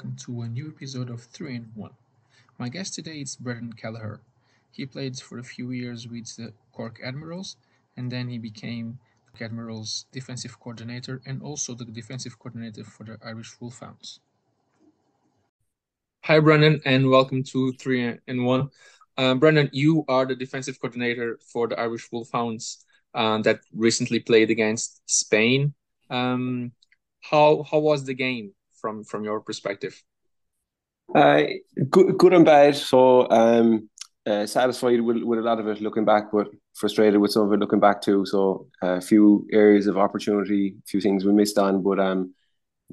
welcome to a new episode of 3 in 1. My guest today is Brendan Kelleher. He played for a few years with the Cork Admirals, and then he became the Admirals defensive coordinator and also the defensive coordinator for the Irish Wolfhounds. Hi, Brendan, and welcome to 3 in 1. Um, Brendan, you are the defensive coordinator for the Irish Wolfhounds uh, that recently played against Spain. Um, how how was the game from from your perspective? Uh, good, good and bad. So um, uh, satisfied with, with a lot of it looking back, but frustrated with some of it looking back too. So uh, a few areas of opportunity, a few things we missed on, but um,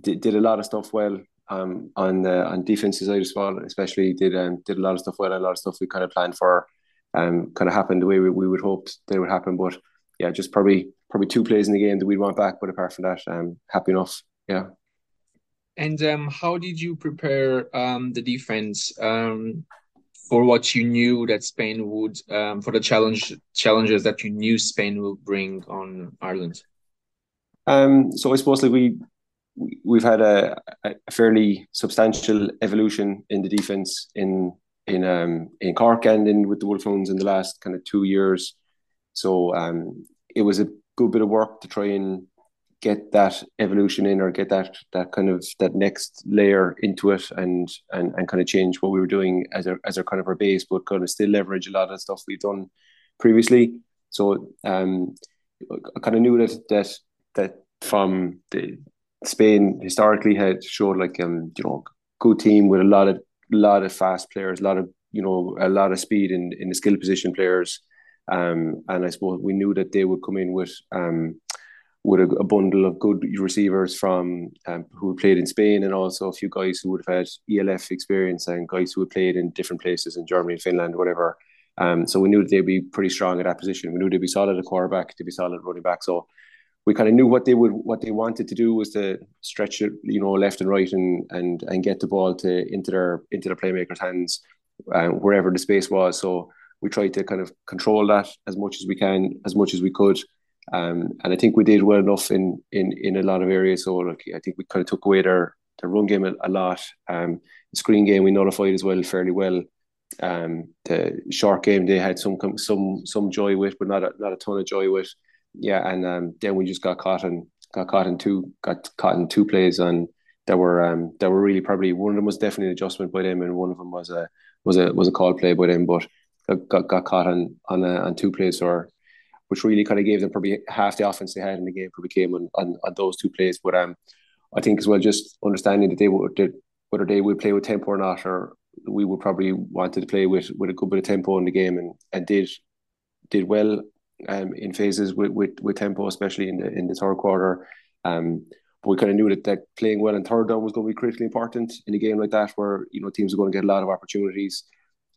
did, did a lot of stuff well um, on the on defensive side as well. Especially did um, did a lot of stuff well, a lot of stuff we kind of planned for, um, kind of happened the way we, we would hoped they would happen. But yeah, just probably probably two plays in the game that we'd want back. But apart from that, um, happy enough. Yeah. And um, how did you prepare um, the defense um, for what you knew that Spain would um, for the challenge challenges that you knew Spain will bring on Ireland? Um, so I suppose like we we've had a, a fairly substantial evolution in the defense in in um in Cork and in with the Wolfhounds in the last kind of two years. So um, it was a good bit of work to try and get that evolution in or get that that kind of that next layer into it and and, and kind of change what we were doing as a as our kind of our base, but kind of still leverage a lot of stuff we've done previously. So um, I kind of knew that that that from the Spain historically had showed like um you know good team with a lot of a lot of fast players, a lot of you know a lot of speed in in the skill position players. Um, and I suppose we knew that they would come in with um, with a, a, bundle of good receivers from um, who played in Spain and also a few guys who would have had ELF experience and guys who had played in different places in Germany, Finland, whatever. Um, so we knew they'd be pretty strong at that position. We knew they'd be solid at quarterback, they'd be solid running back. So we kind of knew what they would what they wanted to do was to stretch it, you know, left and right and and and get the ball to into their into their playmakers' hands uh, wherever the space was. So we tried to kind of control that as much as we can, as much as we could. Um, and I think we did well enough in in in a lot of areas. So like, I think we kind of took away their their run game a, a lot. Um, screen game we nullified as well fairly well. Um, the short game they had some some some joy with, but not a, not a ton of joy with. Yeah, and um, then we just got caught and got caught in two got caught in two plays and that were um that were really probably one of them was definitely an adjustment by them and one of them was a was a was a call play by them, but got got caught on on a, on two plays or which really kind of gave them probably half the offense they had in the game probably came on, on, on those two plays. But um, I think as well, just understanding that they would that whether they would play with tempo or not, or we would probably wanted to play with with a good bit of tempo in the game, and and did did well um, in phases with, with, with tempo, especially in the in the third quarter. Um, but we kind of knew that, that playing well in third down was going to be critically important in a game like that, where you know teams are going to get a lot of opportunities.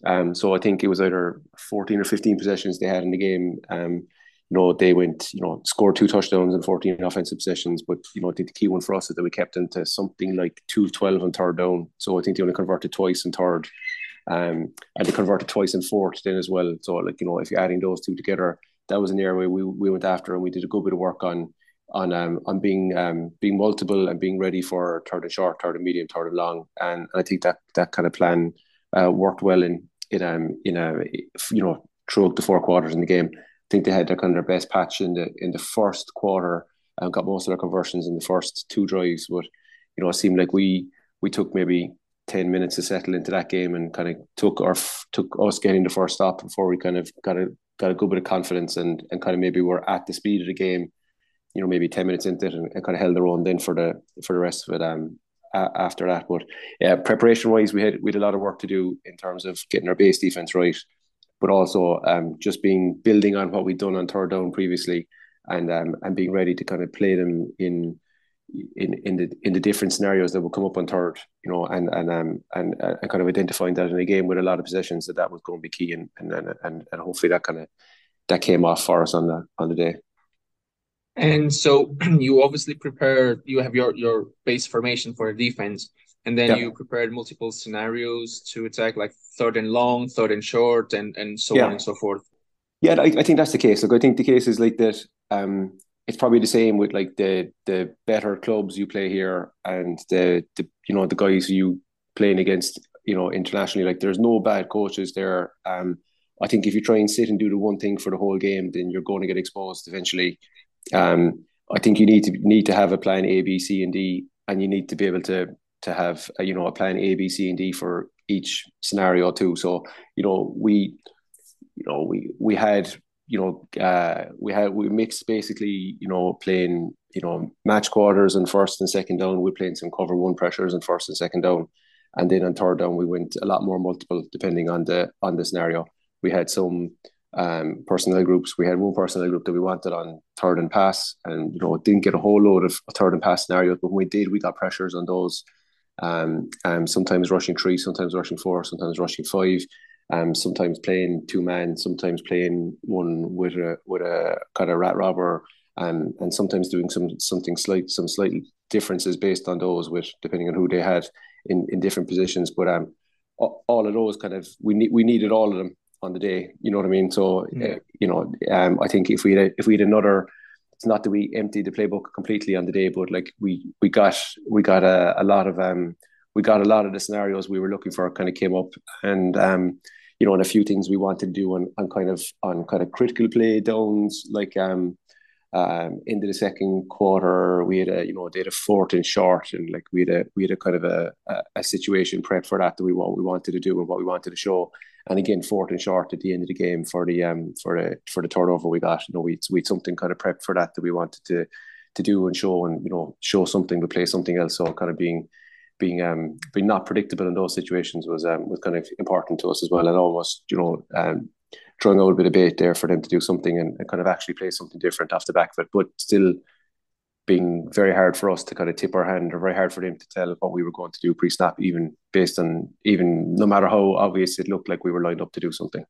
Um, so I think it was either 14 or 15 possessions they had in the game. Um, you know, they went, you know, scored two touchdowns and 14 offensive possessions. But, you know, the key one for us is that we kept into something like 2 12 on third down. So I think they only converted twice in third. Um, and they converted twice in fourth then as well. So, like, you know, if you're adding those two together, that was an area we, we went after and we did a good bit of work on on um, on being um, being multiple and being ready for third and short, third and medium, third and long. And I think that that kind of plan uh, worked well in in um in a you know throughout the four quarters in the game think they had their kind of their best patch in the in the first quarter and got most of their conversions in the first two drives. But you know, it seemed like we we took maybe ten minutes to settle into that game and kind of took our took us getting the first stop before we kind of got a got a good bit of confidence and and kind of maybe were at the speed of the game. You know, maybe ten minutes into it and, and kind of held their own then for the for the rest of it. Um, after that, but yeah, preparation wise, we had we had a lot of work to do in terms of getting our base defense right but also um, just being building on what we'd done on third down previously, and um, and being ready to kind of play them in in in the in the different scenarios that will come up on third, you know, and and um and, uh, and kind of identifying that in a game with a lot of possessions that that was going to be key, and and and and hopefully that kind of that came off for us on the on the day. And so you obviously prepared. You have your your base formation for defense and then yeah. you prepared multiple scenarios to attack like third and long third and short and and so yeah. on and so forth. Yeah I, I think that's the case. Like i think the case is like that um it's probably the same with like the the better clubs you play here and the, the you know the guys you playing against you know internationally. Like there's no bad coaches there. Um I think if you try and sit and do the one thing for the whole game then you're going to get exposed eventually. Um I think you need to need to have a plan A B C and D and you need to be able to to have a, you know a plan A B C and D for each scenario too so you know we you know we we had you know, uh, we had we mixed basically, you know, playing, you know, match quarters and first and second down. We playing some cover one pressures and first and second down, and then on third down we went a lot more multiple depending on the on the scenario. We had some um, personnel groups. We had one personnel group that we wanted on third and pass, and you know, didn't get a whole load of third and pass scenarios. But when we did, we got pressures on those. Um, um, sometimes rushing three, sometimes rushing four, sometimes rushing five um, sometimes playing two men, sometimes playing one with a with a kind of rat robber, and and sometimes doing some something slight some slight differences based on those, with depending on who they had in, in different positions. But um, all of those kind of we need we needed all of them on the day. You know what I mean? So uh, you know, um, I think if we had, if we had another. It's not that we emptied the playbook completely on the day, but like we we got we got a, a lot of um we got a lot of the scenarios we were looking for kind of came up. And um you know, and a few things we wanted to do on, on kind of on kind of critical play downs, like um, into the second quarter, we had a you know they had a fourth and short, and like we had a we had a kind of a, a, situation prep for that that we what we wanted to do and what we wanted to show. And again, fourth and short at the end of the game for the um for the for the turnover we got. You know, we we had something kind of prepped for that that we wanted to to do and show and you know show something to play something else. So kind of being being um being not predictable in those situations was um was kind of important to us as well, and almost you know um throwing out a bit of bait there for them to do something and, and kind of actually play something different off the back of it, but still being very hard for us to kind of tip our hand or very hard for them to tell what we were going to do pre-snap, even based on even no matter how obvious it looked like we were lined up to do something,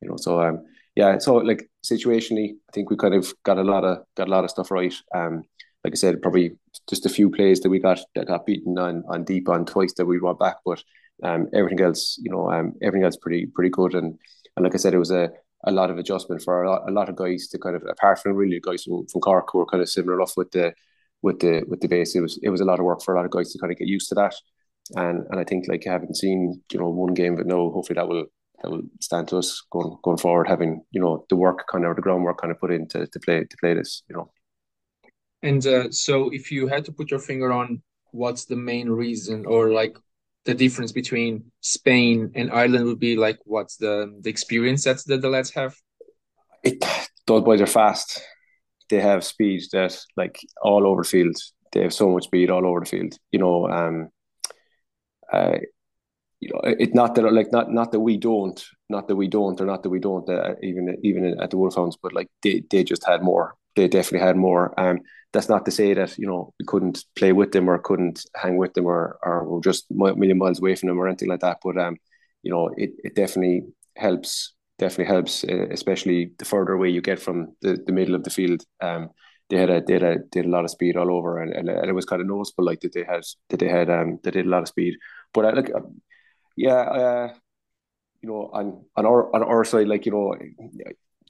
you know. So um yeah, so like situationally, I think we kind of got a lot of got a lot of stuff right. Um, like I said, probably just a few plays that we got that got beaten on on deep on twice that we went back, but um, everything else, you know, um, everything else pretty pretty good. And and like I said, it was a a lot of adjustment for a lot, a lot of guys to kind of apart from really guys from, from Cork who were kind of similar enough with the with the with the base. It was it was a lot of work for a lot of guys to kind of get used to that. And and I think like having seen you know one game, but no, hopefully that will that will stand to us going going forward. Having you know the work kind of the groundwork kind of put in to, to play to play this, you know. And uh, so, if you had to put your finger on what's the main reason, or like the difference between Spain and Ireland, would be like what's the the experience that, that the lads have? It those boys are fast. They have speed that like all over the field. They have so much speed all over the field. You know, um, uh, you know, it's not that like not not that we don't, not that we don't, or not that we don't. Uh, even even at the Wolfhounds, but like they they just had more. They definitely had more. Um, that's not to say that you know we couldn't play with them or couldn't hang with them or or we're just a million miles away from them or anything like that. But um, you know, it, it definitely helps. Definitely helps, uh, especially the further away you get from the, the middle of the field. Um, they had a they had a, a lot of speed all over, and, and, and it was kind of noticeable, like that they had that they had um they did a lot of speed. But I uh, like, yeah, uh, you know, on on our on our side, like you know,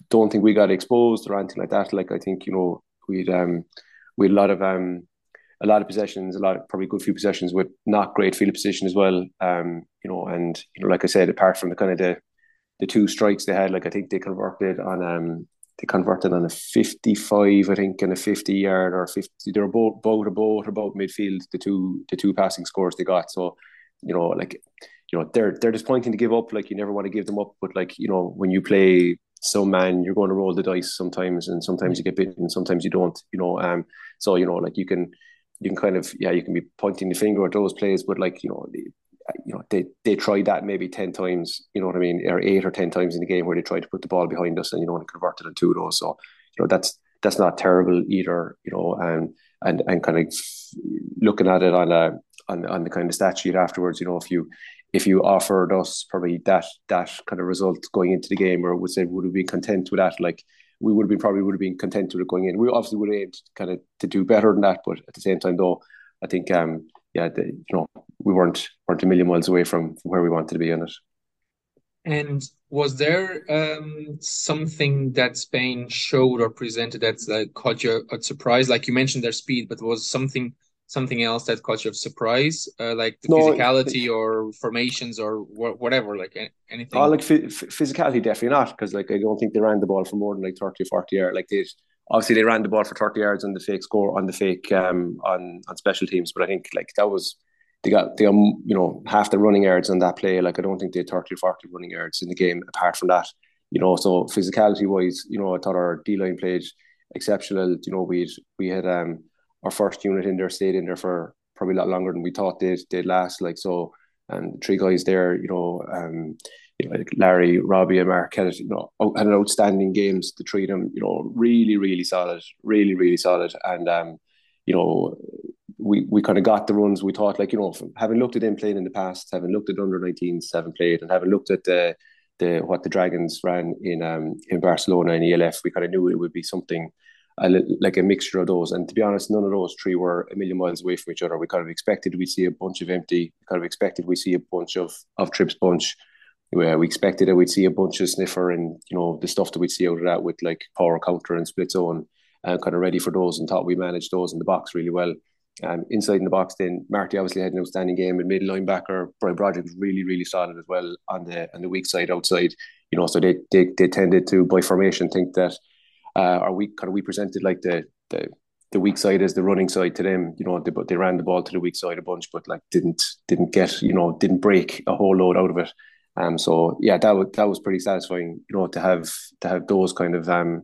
don't think we got exposed or anything like that. Like I think you know we'd um we had a lot of um a lot of possessions, a lot of probably good few possessions with not great field position as well. Um, you know, and you know, like I said, apart from the kind of the the two strikes they had, like I think they converted on um they converted on a 55, I think, and a 50 yard or 50. They were both both about about midfield. The two the two passing scores they got. So, you know, like you know, they're they're disappointing to give up. Like you never want to give them up, but like you know, when you play so man, you're going to roll the dice sometimes, and sometimes you get bitten, sometimes you don't. You know, um, so you know, like you can, you can kind of, yeah, you can be pointing the finger at those plays, but like you know, you know, they they tried that maybe ten times, you know what I mean, or eight or ten times in the game where they tried to put the ball behind us, and you know, and converted on two those. So you know, that's that's not terrible either. You know, and and and kind of looking at it on a on on the kind of stat sheet afterwards, you know, if you if you offered us probably that that kind of result going into the game, or would say would have been content with that, like we would have been probably would have been content with it going in. We obviously would have aimed kind of to do better than that, but at the same time, though, I think um yeah, the, you know, we weren't weren't a million miles away from, from where we wanted to be in it. And was there um, something that Spain showed or presented that like, caught you a surprise? Like you mentioned their speed, but was something something else that caught you a surprise, uh, like the no, physicality or formations or wh whatever, like anything? Oh, like physicality, definitely not, because like I don't think they ran the ball for more than like 30 or 40 yards. Like they obviously they ran the ball for 30 yards on the fake score on the fake um on on special teams, but I think like that was they got they got you know half the running yards on that play. Like I don't think they had 30 or 40 running yards in the game apart from that. You know, so physicality wise, you know, I thought our D line played exceptional. You know, we we had um our first unit in there stayed in there for probably a lot longer than we thought they'd they'd last. Like so, and three guys there, you know, um, you know, like Larry, Robbie, and Mark had you know had an outstanding games. to treat them, you know, really, really solid, really, really solid, and um, you know, we we kind of got the runs we thought like you know having looked at them playing in the past having looked at under 19s having played and having looked at the the what the dragons ran in um in barcelona and elf we kind of knew it would be something a, like a mixture of those and to be honest none of those three were a million miles away from each other we kind of expected we see a bunch of empty we kind of expected we see a bunch of of trips bunch where we expected that we'd see a bunch of sniffer and you know the stuff that we'd see out of that with like power counter and split zone and kind of ready for those and thought we managed those in the box really well um, inside in the box, then Marty obviously had an outstanding game and middle linebacker. Brian Broderick was really, really solid as well on the on the weak side outside. You know, so they they, they tended to by formation think that uh, our weak kind of we presented like the the the weak side as the running side to them. You know, they but they ran the ball to the weak side a bunch, but like didn't didn't get you know didn't break a whole load out of it. Um, so yeah, that was that was pretty satisfying. You know, to have to have those kind of um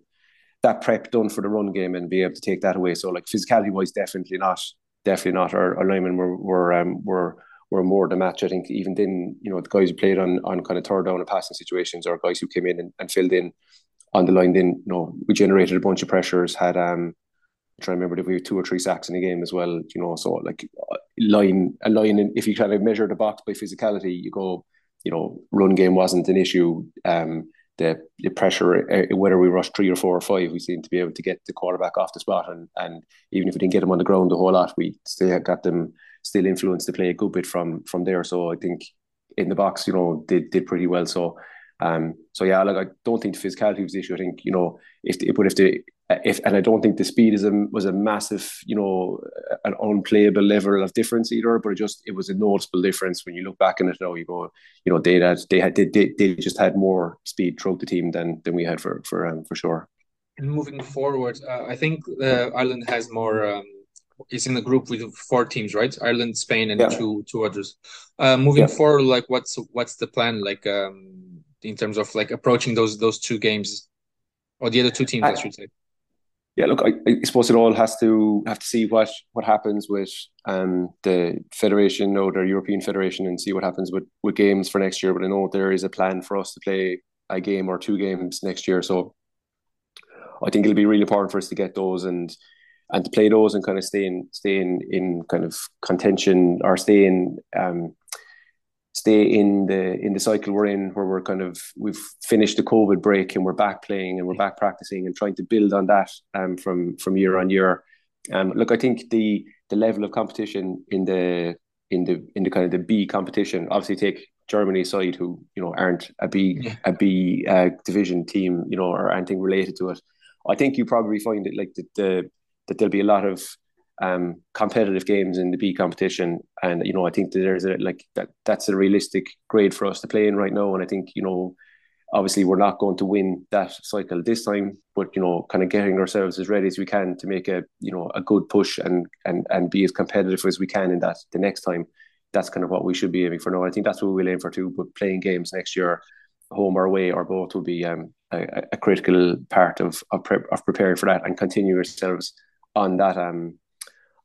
that prep done for the run game and be able to take that away. So like physicality wise, definitely not, definitely not. Our, our linemen were were um, were were more the match. I think even then, you know, the guys who played on on kind of third down and passing situations, or guys who came in and, and filled in on the line. Then you know, we generated a bunch of pressures. Had um, I'm trying to remember if we had two or three sacks in the game as well. You know, so like line a line. If you kind of measure the box by physicality, you go, you know, run game wasn't an issue. Um, the, the pressure, uh, whether we rush three or four or five, we seem to be able to get the quarterback off the spot. And, and even if we didn't get them on the ground a whole lot, we still got them still influenced to play a good bit from from there. So I think in the box, you know, did did pretty well. So um, so yeah, like I don't think the physicality was the issue. I think you know if but if the if and I don't think the speed is a was a massive you know an unplayable level of difference either. But it just it was a noticeable difference when you look back in it now. You go, you know, they had they had they, they, they just had more speed throughout the team than than we had for for um, for sure. And moving forward, uh, I think uh, Ireland has more. Um, is in the group with four teams, right? Ireland, Spain, and yeah. two two others. Uh, moving yeah. forward, like what's what's the plan? Like um, in terms of like approaching those those two games or the other two teams, I, I should say. Yeah, look, I, I, suppose it all has to have to see what what happens with um the federation or the European Federation and see what happens with with games for next year. But I know there is a plan for us to play a game or two games next year, so I think it'll be really important for us to get those and and to play those and kind of stay in stay in, in kind of contention or stay in um stay in the in the cycle we're in where we're kind of we've finished the covid break and we're back playing and we're back practicing and trying to build on that um from from year on year. Um look i think the the level of competition in the in the in the kind of the b competition obviously take germany side who you know aren't a b yeah. a b uh, division team you know or anything related to it. I think you probably find it like the, the that there'll be a lot of um, competitive games in the B competition, and you know I think that there's a like that that's a realistic grade for us to play in right now, and I think you know obviously we're not going to win that cycle this time, but you know kind of getting ourselves as ready as we can to make a you know a good push and and and be as competitive as we can in that the next time. That's kind of what we should be aiming for now. I think that's what we'll aim for too. But playing games next year, home or away or both, will be um, a, a critical part of of, pre- of preparing for that and continue ourselves on that um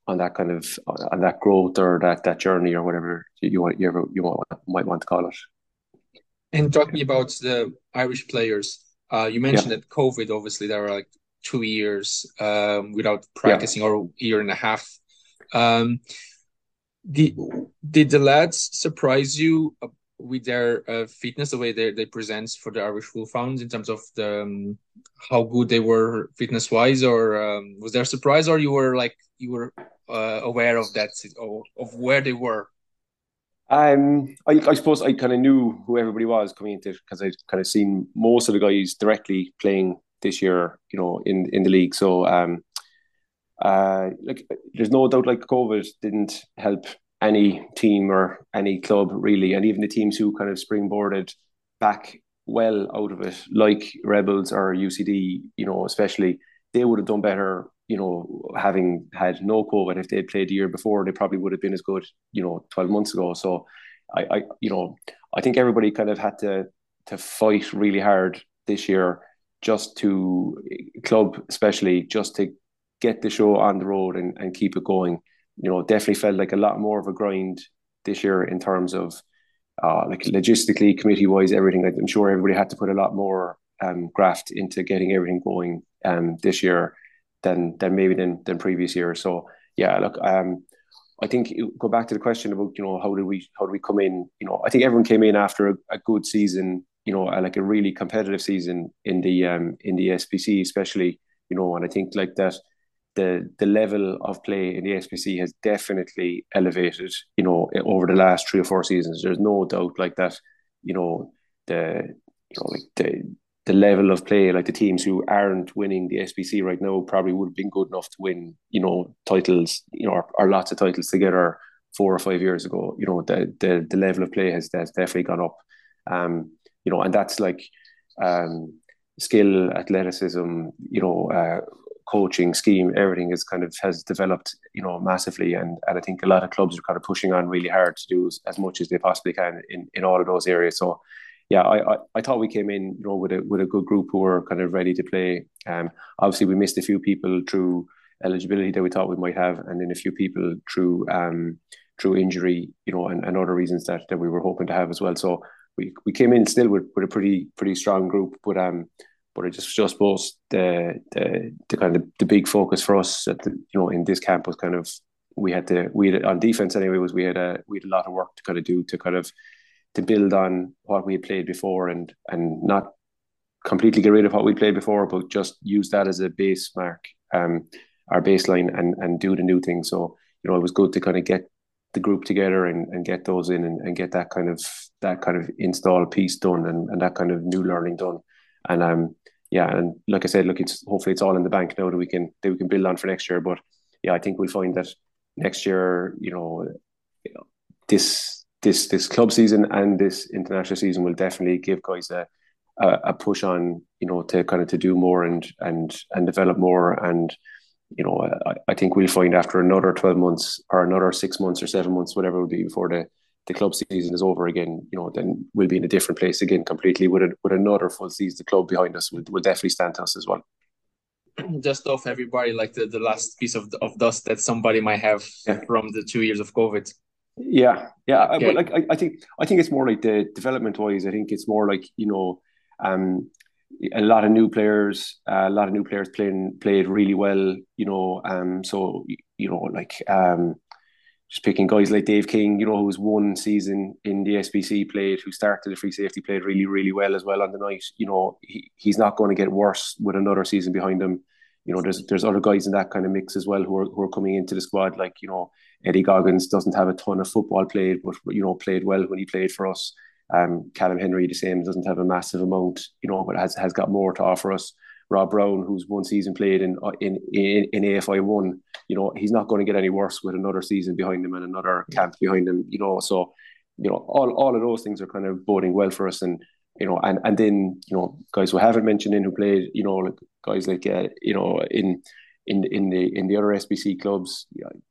on that kind of on that growth or that that journey or whatever you want you ever you want, might want to call it. And talking about the Irish players, uh, you mentioned yeah. that COVID obviously there were like two years um, without practicing yeah. or a year and a half. Um, did did the lads surprise you with their uh, fitness, the way they, they present for the Irish Wolfhounds in terms of the um, how good they were fitness wise, or um, was there a surprise, or you were like you were uh, aware of that or of where they were? Um, I, I suppose I kind of knew who everybody was coming into because I'd kind of seen most of the guys directly playing this year, you know, in in the league. So, um, uh, like, there's no doubt, like COVID didn't help any team or any club really, and even the teams who kind of springboarded back well out of it, like Rebels or UCD, you know, especially they would have done better you know, having had no COVID, if they had played the year before, they probably would have been as good, you know, 12 months ago. So I, I you know, I think everybody kind of had to to fight really hard this year just to club especially just to get the show on the road and, and keep it going. You know, definitely felt like a lot more of a grind this year in terms of uh, like logistically, committee wise, everything. I'm sure everybody had to put a lot more um, graft into getting everything going um, this year than than maybe than than previous years. So yeah, look, um, I think go back to the question about you know how did we how do we come in? You know, I think everyone came in after a, a good season. You know, like a really competitive season in the um in the SBC, especially. You know, and I think like that the the level of play in the SBC has definitely elevated. You know, over the last three or four seasons. There's no doubt like that. You know, the you know like the the level of play, like the teams who aren't winning the SBC right now, probably would have been good enough to win, you know, titles, you know, or, or lots of titles together four or five years ago. You know, the the the level of play has, has definitely gone up. Um, you know, and that's like um, skill, athleticism, you know, uh, coaching scheme, everything is kind of has developed, you know, massively. And and I think a lot of clubs are kind of pushing on really hard to do as, as much as they possibly can in, in all of those areas. So yeah, I, I, I, thought we came in, you know, with a with a good group who were kind of ready to play. Um, obviously we missed a few people through eligibility that we thought we might have, and then a few people through um through injury, you know, and, and other reasons that, that we were hoping to have as well. So we, we came in still with, with a pretty pretty strong group, but um, but I just just suppose the the the kind of the big focus for us at the, you know in this camp was kind of we had to we had on defense anyway was we had a we had a lot of work to kind of do to kind of to build on what we played before and and not completely get rid of what we played before, but just use that as a base mark, um, our baseline, and and do the new thing. So you know, it was good to kind of get the group together and, and get those in and, and get that kind of that kind of install piece done and, and that kind of new learning done. And um yeah, and like I said, look, it's hopefully it's all in the bank now that we can that we can build on for next year. But yeah, I think we'll find that next year, you know, this this this club season and this international season will definitely give guys a, a, a push on you know to kind of to do more and and and develop more. And you know I, I think we'll find after another 12 months or another six months or seven months whatever it will be before the the club season is over again you know then we'll be in a different place again completely with a, with another full season the club behind us. Will, will definitely stand to us as well. Just off everybody like the, the last piece of, of dust that somebody might have yeah. from the two years of covid yeah, yeah, okay. but like I, I think I think it's more like the development wise. I think it's more like you know, um, a lot of new players, uh, a lot of new players playing played really well. You know, um, so you know, like um, just picking guys like Dave King, you know, who was one season in the SBC played, who started the free safety, played really, really well as well on the night. You know, he, he's not going to get worse with another season behind him. You know, there's there's other guys in that kind of mix as well who are who are coming into the squad, like you know Eddie Goggins doesn't have a ton of football played, but you know played well when he played for us. Um, Callum Henry the same doesn't have a massive amount, you know, but has has got more to offer us. Rob Brown, who's one season played in in in, in AFI one, you know, he's not going to get any worse with another season behind him and another camp behind him, you know. So, you know, all all of those things are kind of boding well for us, and you know, and and then you know, guys who haven't mentioned in who played, you know, like guys like uh, you know in in in the in the other SBC clubs,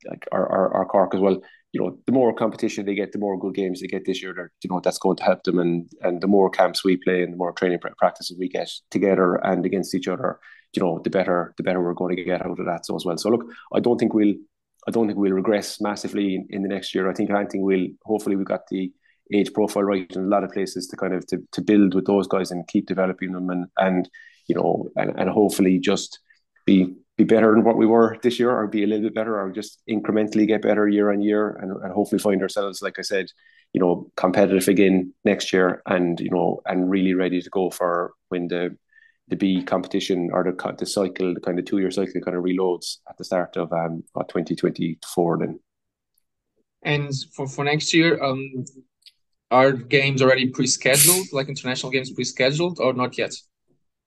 like our, our, our Cork as well. You know, the more competition they get, the more good games they get this year. You know, that's going to help them, and and the more camps we play, and the more training practices we get together and against each other, you know, the better the better we're going to get out of that so as well. So look, I don't think we'll I don't think we'll regress massively in, in the next year. I think I think we'll hopefully we've got the age profile right in a lot of places to kind of to, to build with those guys and keep developing them and and you know and, and hopefully just be be better than what we were this year or be a little bit better or just incrementally get better year on year and, and hopefully find ourselves like i said you know competitive again next year and you know and really ready to go for when the the B competition or the the cycle, the kind of two year cycle kind of reloads at the start of um 2024 then. And for, for next year, um, are games already pre-scheduled, like international games pre-scheduled, or not yet?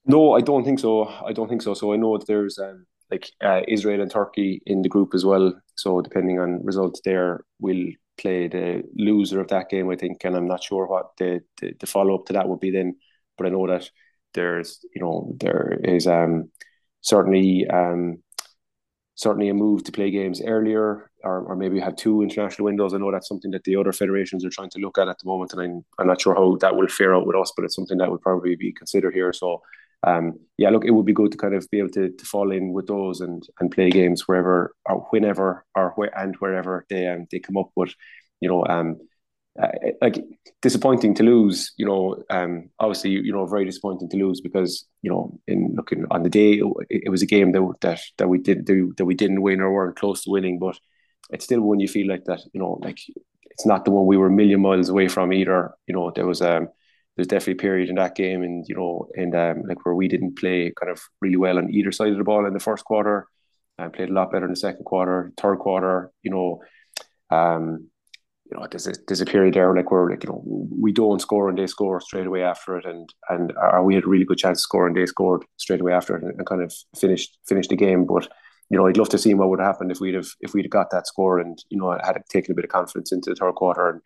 No, I don't think so. I don't think so. So I know that there's um, like uh, Israel and Turkey in the group as well. So depending on results there, we'll play the loser of that game, I think, and I'm not sure what the, the, the follow up to that would be then. But I know that there's you know there is um certainly um certainly a move to play games earlier or, or maybe have two international windows. I know that's something that the other federations are trying to look at at the moment, and I'm, I'm not sure how that will fare out with us, but it's something that would probably be considered here. So, um, yeah, look, it would be good to kind of be able to, to fall in with those and and play games wherever or whenever or where and wherever they um, they come up. But you know, um, uh, like disappointing to lose. You know, um, obviously, you know, very disappointing to lose because you know, in looking on the day, it, it was a game that that that we did do that we didn't win or weren't close to winning, but it's still one you feel like that. You know, like it's not the one we were a million miles away from either. You know, there was um there's definitely a period in that game, and you know, and um like where we didn't play kind of really well on either side of the ball in the first quarter, and played a lot better in the second quarter, third quarter. You know, um you know, there's a there's a period there like where like you know we don't score and they score straight away after it, and and uh, we had a really good chance to score and they scored straight away after it and, and kind of finished finished the game. But you know, I'd love to see what would have happened if we'd have if we'd have got that score and you know had taken a bit of confidence into the third quarter and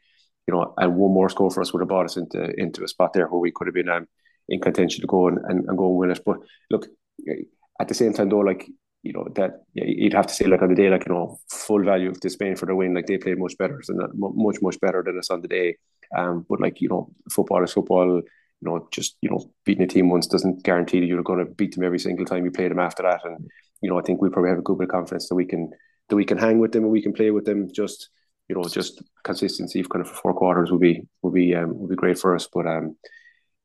you know and one more score for us would have brought us into into a spot there where we could have been um, in contention to go and, and, and go and win it. But look, at the same time though, like you know that you'd have to say like on the day like you know full value to Spain for the win like they played much better than much much better than us on the day. Um but like you know football is football. You know just you know beating a team once doesn't guarantee that you're going to beat them every single time you play them after that. And you know I think we probably have a good bit of confidence that we can that we can hang with them and we can play with them just you know just consistency kind of for four quarters would be would be um be great for us but um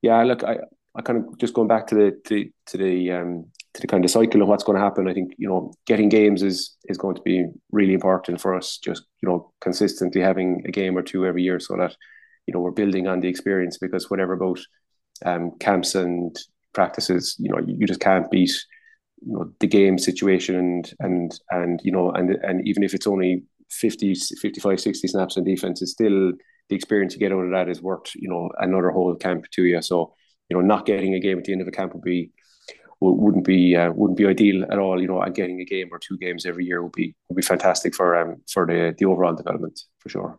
yeah look I I kind of just going back to the to, to the um to the kind of cycle of what's going to happen. I think you know getting games is is going to be really important for us. Just you know consistently having a game or two every year, so that you know we're building on the experience. Because whatever about um, camps and practices, you know you, you just can't beat you know the game situation and and and you know and and even if it's only 50 55 60 snaps on defense is still the experience you get out of that is worth you know another whole camp to you so you know not getting a game at the end of a camp would be wouldn't be uh, wouldn't be ideal at all. You know, and getting a game or two games every year would be would be fantastic for um for the the overall development for sure.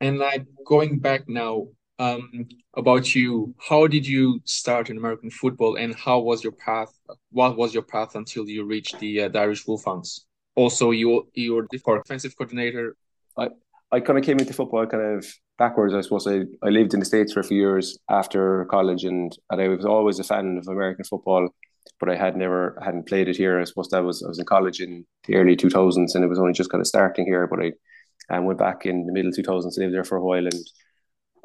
And like going back now, um, about you, how did you start in American football, and how was your path? What was your path until you reached the, uh, the Irish Wolfhounds? Also, you you're the coordinator. I I kind of came into football kind of backwards. I suppose I, I lived in the States for a few years after college and, and I was always a fan of American football, but I had never hadn't played it here. I suppose that was I was in college in the early two thousands and it was only just kind of starting here, but I um, went back in the middle two thousands, lived there for a while and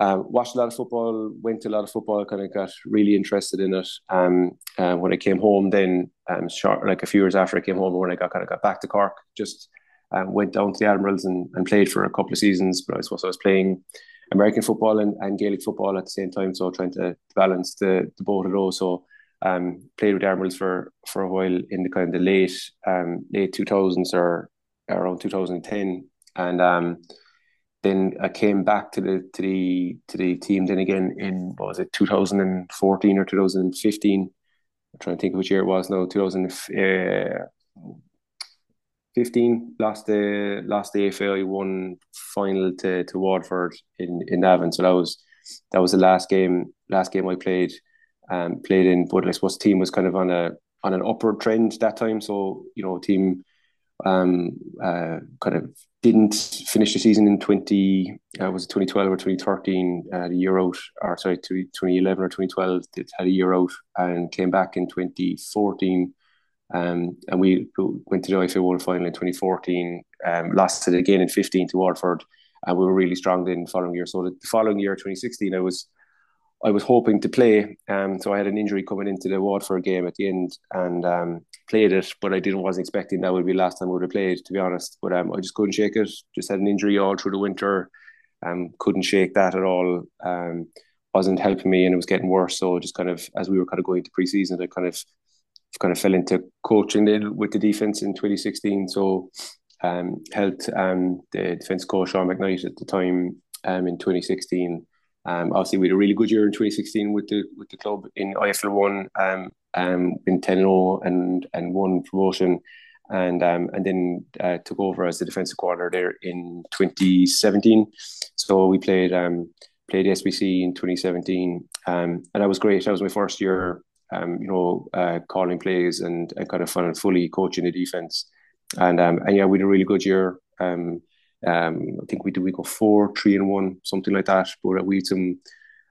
um, watched a lot of football, went to a lot of football, kind of got really interested in it. Um, uh, when I came home, then um, short, like a few years after I came home, when I got kind of got back to Cork, just um, went down to the Admirals and, and played for a couple of seasons. But I suppose I was playing American football and, and Gaelic football at the same time, so trying to balance the, the both of those. So um, played with Admirals for for a while in the kind of the late um, late two thousands or around two thousand ten, and um, then I came back to the to the to the team then again in what was it two thousand and fourteen or two thousand and fifteen. I'm trying to think which year it was. Two thousand. Uh, 15 lost the lost the AFL one final to, to Waterford in in Navan so that was that was the last game last game I played um played in but I suppose team was kind of on a on an upward trend that time so you know team um uh kind of didn't finish the season in 20 uh, was it 2012 or 2013 uh, the year out or sorry 2011 or 2012 they had a year out and came back in 2014 um, and we went to the IFA World Final in 2014, um, lost it again in 15 to Waterford, and we were really strong then the following year. So the following year, 2016, I was I was hoping to play. Um, so I had an injury coming into the Waterford game at the end and um, played it, but I didn't wasn't expecting that would be last time I would have played, to be honest. But um, I just couldn't shake it. Just had an injury all through the winter. Um, couldn't shake that at all. Um, wasn't helping me, and it was getting worse. So just kind of as we were kind of going to preseason, I kind of kind of fell into coaching with the defense in 2016. So um, helped um, the defence coach Sean McKnight at the time um, in 2016. Um, obviously, we had a really good year in 2016 with the with the club in IFL one, um, um, in 10 0 and and won promotion, and um, and then uh, took over as the defensive coordinator there in 2017. So we played um, played SBC in 2017, um, and that was great. That was my first year, um, you know, uh, calling plays and, and kind of fun and fully coaching the defense, and um, and yeah, we had a really good year. Um, um, I think we did we go four, three, and one, something like that. But we had some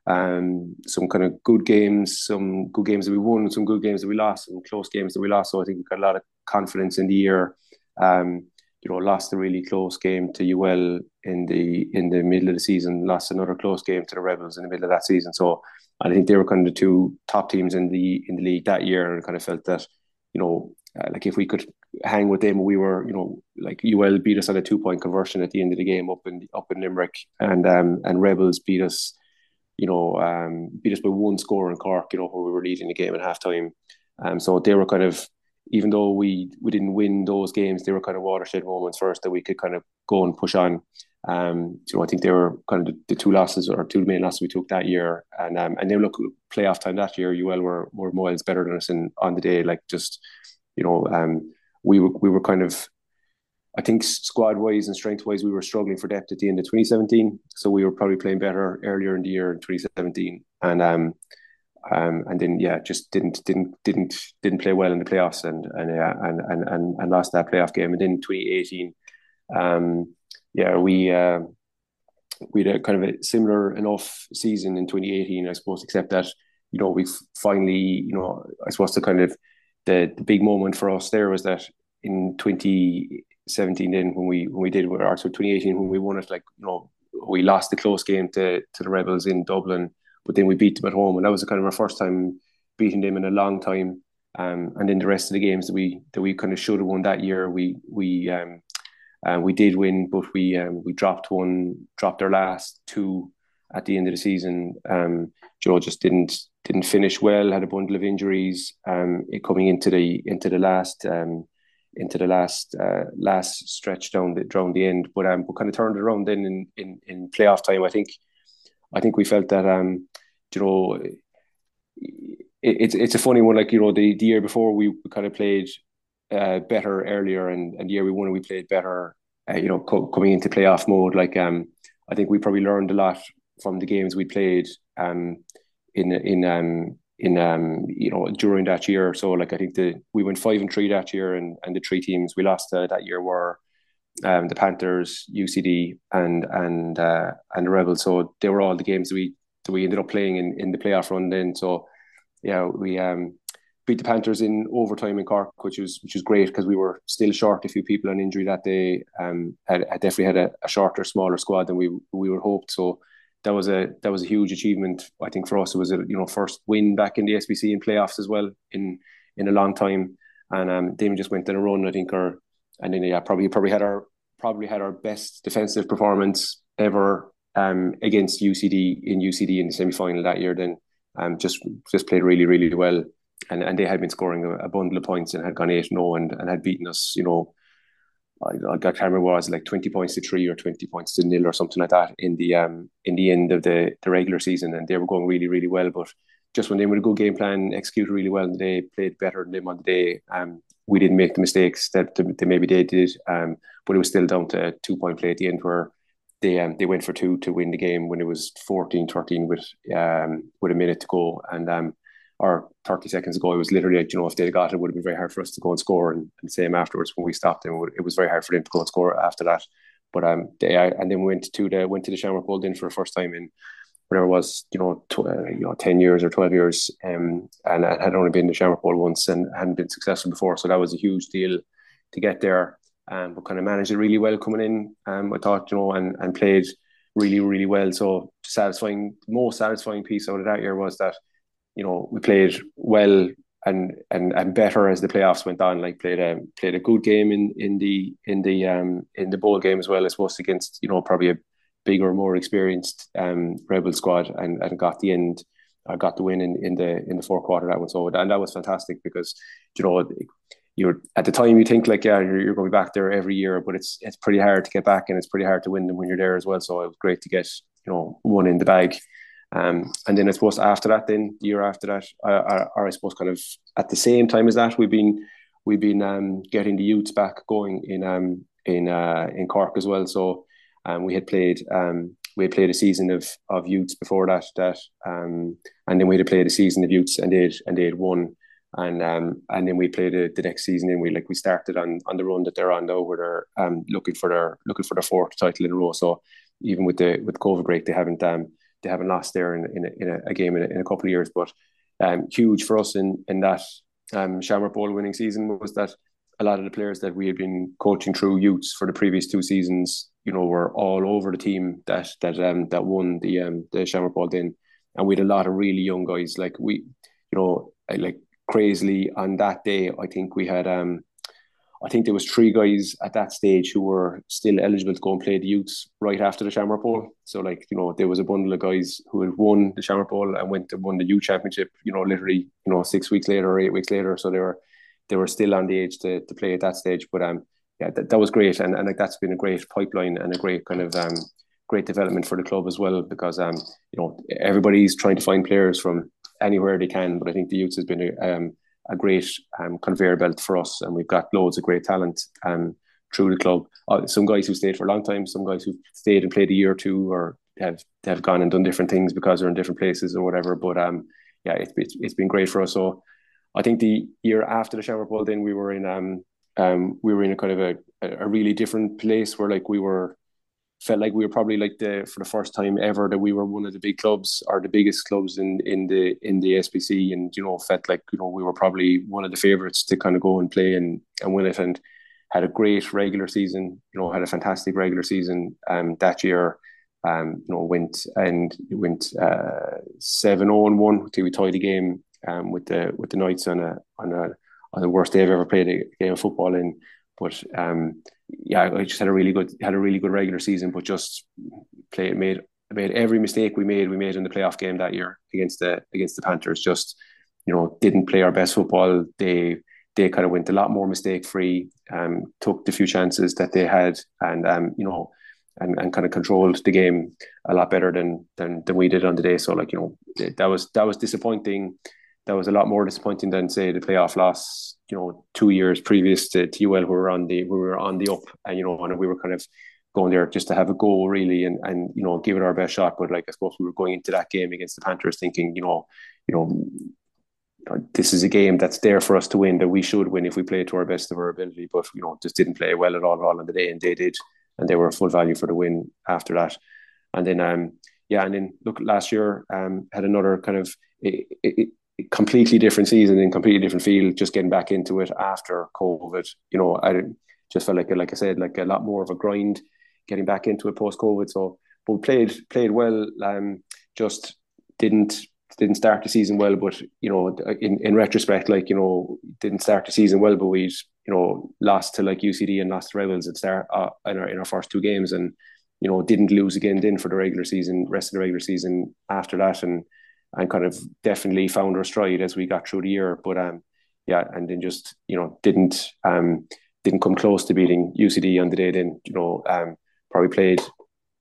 um, some kind of good games, some good games that we won, some good games that we lost, some close games that we lost. So I think we got a lot of confidence in the year. Um, you know, lost a really close game to UL in the in the middle of the season, lost another close game to the Rebels in the middle of that season. So I think they were kind of the two top teams in the in the league that year, and kind of felt that you know uh, like if we could hang with them, we were, you know, like UL beat us on a two point conversion at the end of the game up in up in Limerick, and um, and Rebels beat us, you know, um, beat us by one score in Cork, you know, where we were leading the game at halftime. Um, so they were kind of, even though we we didn't win those games, they were kind of watershed moments for us that we could kind of go and push on. Um, know, I think they were kind of the, the two losses or two main losses we took that year, and um, and then look playoff time that year, UL were were miles better than us in on the day, like just you know, um, we were, we were kind of, I think squad wise and strength wise, we were struggling for depth at the end of 2017. So we were probably playing better earlier in the year in 2017, and um, um, and then yeah, just didn't didn't didn't didn't play well in the playoffs, and and yeah, and and and, and lost that playoff game. And then 2018, um, yeah, we. Uh, we had a kind of a similar enough season in 2018, I suppose, except that you know we finally, you know, I suppose the kind of the, the big moment for us there was that in 2017 then when we when we did or so 2018 when we won it like you know we lost the close game to to the rebels in dublin but then we beat them at home and that was kind of our first time beating them in a long time. Um, and then the rest of the games that we that we kind of should have won that year we we um, uh, we did win but we um, we dropped one dropped our last two at the end of the season um, Joe just didn't didn't finish well, had a bundle of injuries um, coming into the into the last um, into the last uh, last stretch down the down the end, but um, we kind of turned it around then in, in in playoff time. I think I think we felt that um, you know it, it's it's a funny one. Like you know the, the year before we kind of played uh, better earlier, and and the year we won we played better. Uh, you know, co- coming into playoff mode, like um, I think we probably learned a lot from the games we played. Um, in in um in um you know during that year. So like I think the we went five and three that year, and and the three teams we lost uh, that year were um the Panthers, UCD, and and uh, and the Rebels. So they were all the games we that we ended up playing in in the playoff run. Then so yeah, we um beat the Panthers in overtime in Cork, which was which was great because we were still short a few people on injury that day. Um, had, had definitely had a, a shorter, smaller squad than we we were hoped. So that was a that was a huge achievement. I think for us, it was a you know first win back in the SBC in playoffs as well in in a long time. And um, Damon just went on a run, I think, or and then yeah, probably probably had our probably had our best defensive performance ever um, against UCD in UCD in the semi final that year. Then um, just just played really really well, and and they had been scoring a, a bundle of points and had gone eight 0 and and had beaten us, you know, I, I can't remember what it was like twenty points to three or twenty points to nil or something like that in the um in the end of the the regular season, and they were going really really well. But just when they were a good game plan, executed really well, and they played better than them on the day. Um, we didn't make the mistakes that they maybe they did. Um, but it was still down to a two point play at the end where they um, they went for two to win the game when it was 14-13 with um with a minute to go, and um or 30 seconds ago, it was literally like, you know, if they'd got it, it would have been very hard for us to go and score. And, and same afterwards when we stopped them, it was very hard for them to go and score after that. But um, they and then we went to the went to the Shamrock Bowl then for the first time in whatever it was, you know, tw- uh, you know, ten years or twelve years, um, and I had only been to Shamrock Bowl once and hadn't been successful before, so that was a huge deal to get there. Um, but kind of managed it really well coming in. Um, I thought, you know, and and played really really well. So satisfying, most satisfying piece out of that year was that you know, we played well and and and better as the playoffs went on. Like played a played a good game in in the in the um in the bowl game as well, as opposed against you know probably a bigger, more experienced um rebel squad, and and got the end. I got the win in, in the in the fourth quarter that one so and that was fantastic because you know you're at the time you think like yeah you're, you're, going to be back there every year, but it's it's pretty hard to get back and it's pretty hard to win them when you're there as well. So it was great to get you know one in the bag. Um, and then I suppose after that, then the year after that, or I suppose kind of at the same time as that, we've been we've been um, getting the youths back going in um, in uh, in Cork as well. So um, we had played um, we had played a season of of youths before that that um, and then we had played a season of youths and they and they had won and um, and then we played the, the next season and we like we started on on the run that they're on now where they're um, looking for their looking for their fourth title in a row. So even with the with COVID break, they haven't um they haven't lost there in in a, in a, game in a, in a couple of years. But um, huge for us in in that um, Shamrock Bowl winning season was that a lot of the players that we had been coaching through youths for the previous two seasons, you know, were all over the team that that um that won the um the Shamrock Bowl then, and we had a lot of really young guys. Like we, you know, like crazily on that day, I think we had um I think there was three guys at that stage who were still eligible to go and play the youths right after the Shamrock Bowl. So like you know there was a bundle of guys who had won the Shamrock Bowl and went to won the youth championship. You know literally you know six weeks later or eight weeks later. So they were they were still on the age to, to play at that stage. But um yeah that, that was great and and like that's been a great pipeline and a great kind of um great development for the club as well because um you know everybody's trying to find players from anywhere they can. But I think the youths has been a um a great um, conveyor belt for us, and we've got loads of great talent um, through the club. Uh, some guys who stayed for a long time, some guys who stayed and played a year or two, or have have gone and done different things because they're in different places or whatever. But um, yeah, it's, it's, it's been great for us. So I think the year after the Shamrock Bowl, then we were in um um we were in a kind of a, a really different place where like we were felt like we were probably like the for the first time ever that we were one of the big clubs or the biggest clubs in in the in the SBC and you know felt like you know we were probably one of the favorites to kind of go and play and and win it and had a great regular season you know had a fantastic regular season um that year um you know went and went uh 7-0 and 1 until we tied the game um with the with the Knights on a on a on the worst day I've ever played a game of football in. But um yeah, I just had a really good had a really good regular season, but just played made made every mistake we made we made in the playoff game that year against the against the Panthers. Just you know didn't play our best football. They they kind of went a lot more mistake free, um, took the few chances that they had, and um, you know, and, and kind of controlled the game a lot better than than than we did on the day. So like you know that was that was disappointing that was a lot more disappointing than say the playoff loss, you know, two years previous to, TUL, UL, we were on the we were on the up, and you know, and we were kind of going there just to have a goal really, and and you know, give it our best shot. But like I suppose we were going into that game against the Panthers thinking, you know, you know, this is a game that's there for us to win that we should win if we play to our best of our ability. But you know, just didn't play well at all, at all on the day, and they did, and they were full value for the win after that. And then um yeah, and then look last year um had another kind of it, it, completely different season and completely different field. Just getting back into it after COVID, you know, I just felt like, like I said, like a lot more of a grind getting back into it post COVID. So, but we played played well. Um, just didn't didn't start the season well, but you know, in, in retrospect, like you know, didn't start the season well, but we you know lost to like UCD and lost to Rebels at start uh, in our in our first two games, and you know didn't lose again then for the regular season, rest of the regular season after that, and and kind of definitely found our stride as we got through the year. But um, yeah, and then just you know didn't um didn't come close to beating UCD on the day. Then you know um probably played.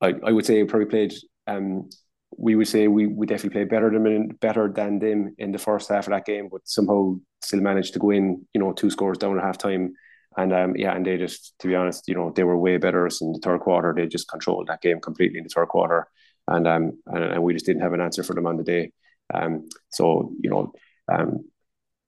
I, I would say probably played. Um, we would say we, we definitely played better than better than them in the first half of that game, but somehow still managed to go in. You know, two scores down at halftime. And um, yeah, and they just, to be honest, you know, they were way better in the third quarter. They just controlled that game completely in the third quarter and um and, and, we just didn't have an answer for them on the day. Um, so you know, um,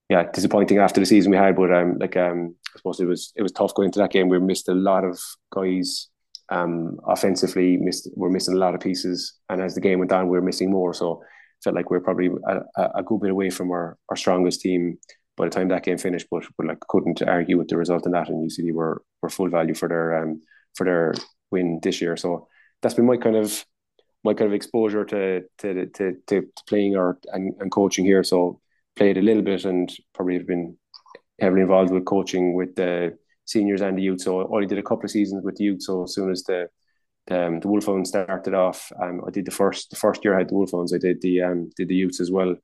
yeah, disappointing after the season we had, but um, like um, I suppose it was it was tough going into that game. We missed a lot of guys um offensively. Missed we're missing a lot of pieces, and as the game went on, we were missing more. So felt like we are probably a, a good bit away from our, our strongest team by the time that game finished. But but like couldn't argue with the result in that, and UCD were were full value for their um for their win this year. So that's been my kind of my kind of exposure to to to, to playing or and, and coaching here. So played a little bit and probably have been heavily involved with coaching with the seniors and the youth. So I only did a couple of seasons with the youth. So as soon as the the, um, the Wolfhounds started off, um, I did the first the first year I had the Wolfhounds. I did the um did the youths as well,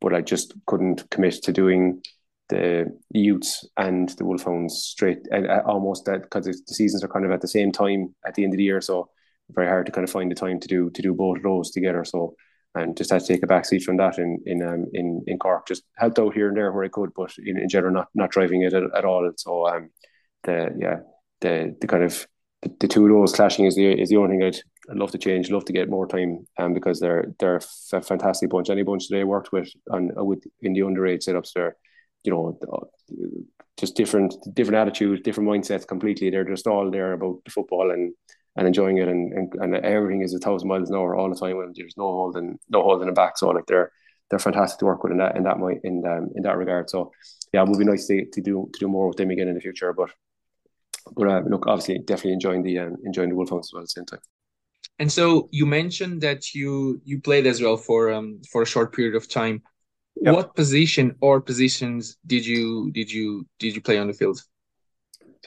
but I just couldn't commit to doing the youths and the Wolfhounds straight and uh, almost that because the seasons are kind of at the same time at the end of the year, so very hard to kind of find the time to do to do both of those together. So and just had to take a backseat from that in in um, in in Cork. Just helped out here and there where I could, but in, in general, not not driving it at, at all. So um, the yeah the the kind of the, the two of those clashing is the is the only thing I'd, I'd love to change. Love to get more time, um, because they're they're a fantastic bunch. Any bunch that I worked with on with in the underage setups, they're you know just different different attitudes, different mindsets completely. They're just all there about the football and and enjoying it and, and, and everything is a thousand miles an hour all the time and there's no holding no holding them back. So like they're they're fantastic to work with in that in that in um, in that regard. So yeah, it would be nice to, to do to do more with them again in the future. But but uh, look, obviously, definitely enjoying the um, enjoying the Wolfhounds as well at the same time. And so you mentioned that you you played as well for um for a short period of time. Yep. What position or positions did you did you did you play on the field?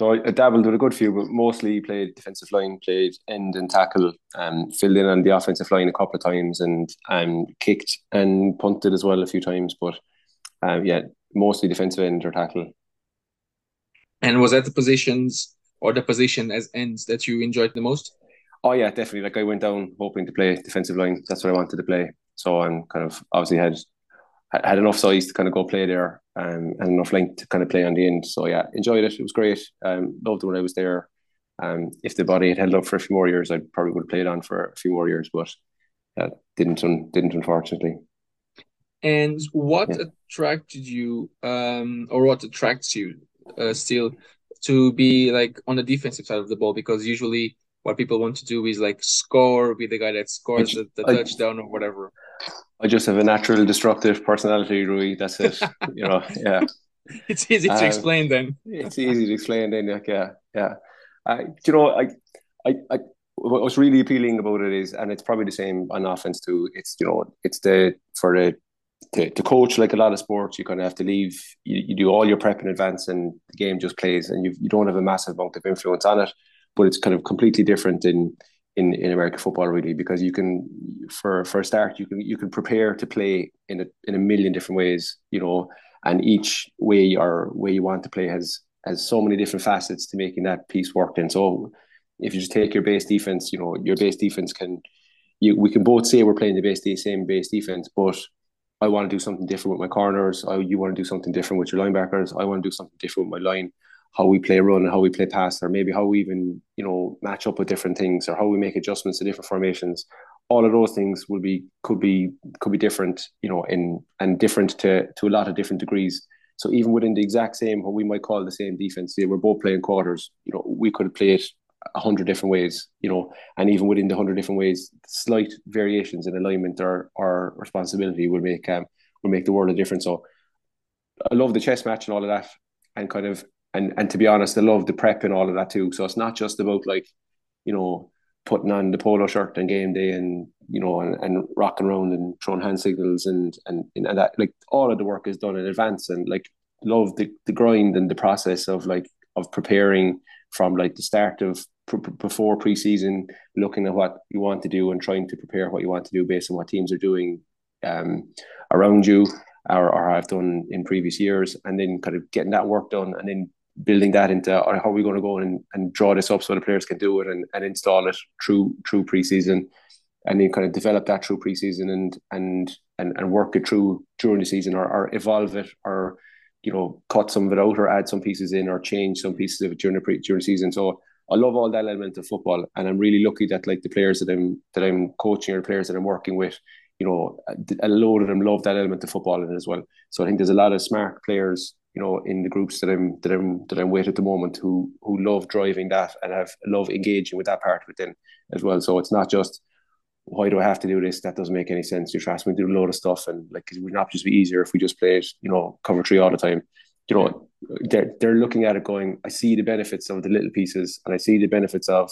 So I, I, dabbled with a good few, but mostly played defensive line, played end and tackle, um, filled in on the offensive line a couple of times, and um, kicked and punted as well a few times. But um, yeah, mostly defensive end or tackle. And was that the positions or the position as ends that you enjoyed the most? Oh yeah, definitely. Like I went down hoping to play defensive line. That's what I wanted to play. So I'm kind of obviously had had enough size to kind of go play there um, and enough length to kind of play on the end. So yeah, enjoyed it. It was great. Um, loved it when I was there. Um, if the body had held up for a few more years, I probably would have played on for a few more years, but uh, didn't didn't unfortunately. And what yeah. attracted you, um, or what attracts you, uh, still, to be like on the defensive side of the ball? Because usually, what people want to do is like score, be the guy that scores I, the, the I, touchdown or whatever. I just have a natural disruptive personality, Rui. That's it. you know, yeah. It's easy to um, explain then. it's easy to explain then, like, yeah, yeah. Uh, you know, I, I, I, what's really appealing about it is, and it's probably the same on offense too. It's you know, it's the for the to, to coach like a lot of sports, you kind of have to leave. You, you do all your prep in advance, and the game just plays, and you you don't have a massive amount of influence on it. But it's kind of completely different in in, in American football really because you can for for a start you can you can prepare to play in a in a million different ways you know and each way or way you want to play has has so many different facets to making that piece work and so if you just take your base defense you know your base defense can you we can both say we're playing the base the same base defense but I want to do something different with my corners. I, you want to do something different with your linebackers. I want to do something different with my line how we play run how we play pass, or maybe how we even you know match up with different things, or how we make adjustments to different formations. All of those things will be could be could be different, you know, in and different to to a lot of different degrees. So even within the exact same, what we might call the same defense, we're both playing quarters. You know, we could play it a hundred different ways. You know, and even within the hundred different ways, slight variations in alignment or or responsibility will make um will make the world a difference. So I love the chess match and all of that, and kind of and and to be honest, I love the prep and all of that too. So it's not just about like, you know, putting on the polo shirt and game day and you know and, and rocking around and throwing hand signals and, and and that like all of the work is done in advance and like love the, the grind and the process of like of preparing from like the start of pr- before preseason looking at what you want to do and trying to prepare what you want to do based on what teams are doing um, around you or, or have done in previous years and then kind of getting that work done and then building that into or how are we going to go and, and draw this up so the players can do it and, and install it through through preseason? And then kind of develop that through preseason and and and, and work it through during the season or, or evolve it or you know cut some of it out or add some pieces in or change some pieces of it during the pre, during the season. So I love all that element of football and I'm really lucky that like the players that I'm that I'm coaching or the players that I'm working with you know a load of them love that element of football in it as well. So I think there's a lot of smart players you know, in the groups that I'm that I'm that I'm with at the moment who who love driving that and have love engaging with that part within as well. So it's not just why do I have to do this? That doesn't make any sense. You're asking me to do a load of stuff and like it would not just be easier if we just played, you know, cover three all the time. You know, they're they're looking at it going, I see the benefits of the little pieces and I see the benefits of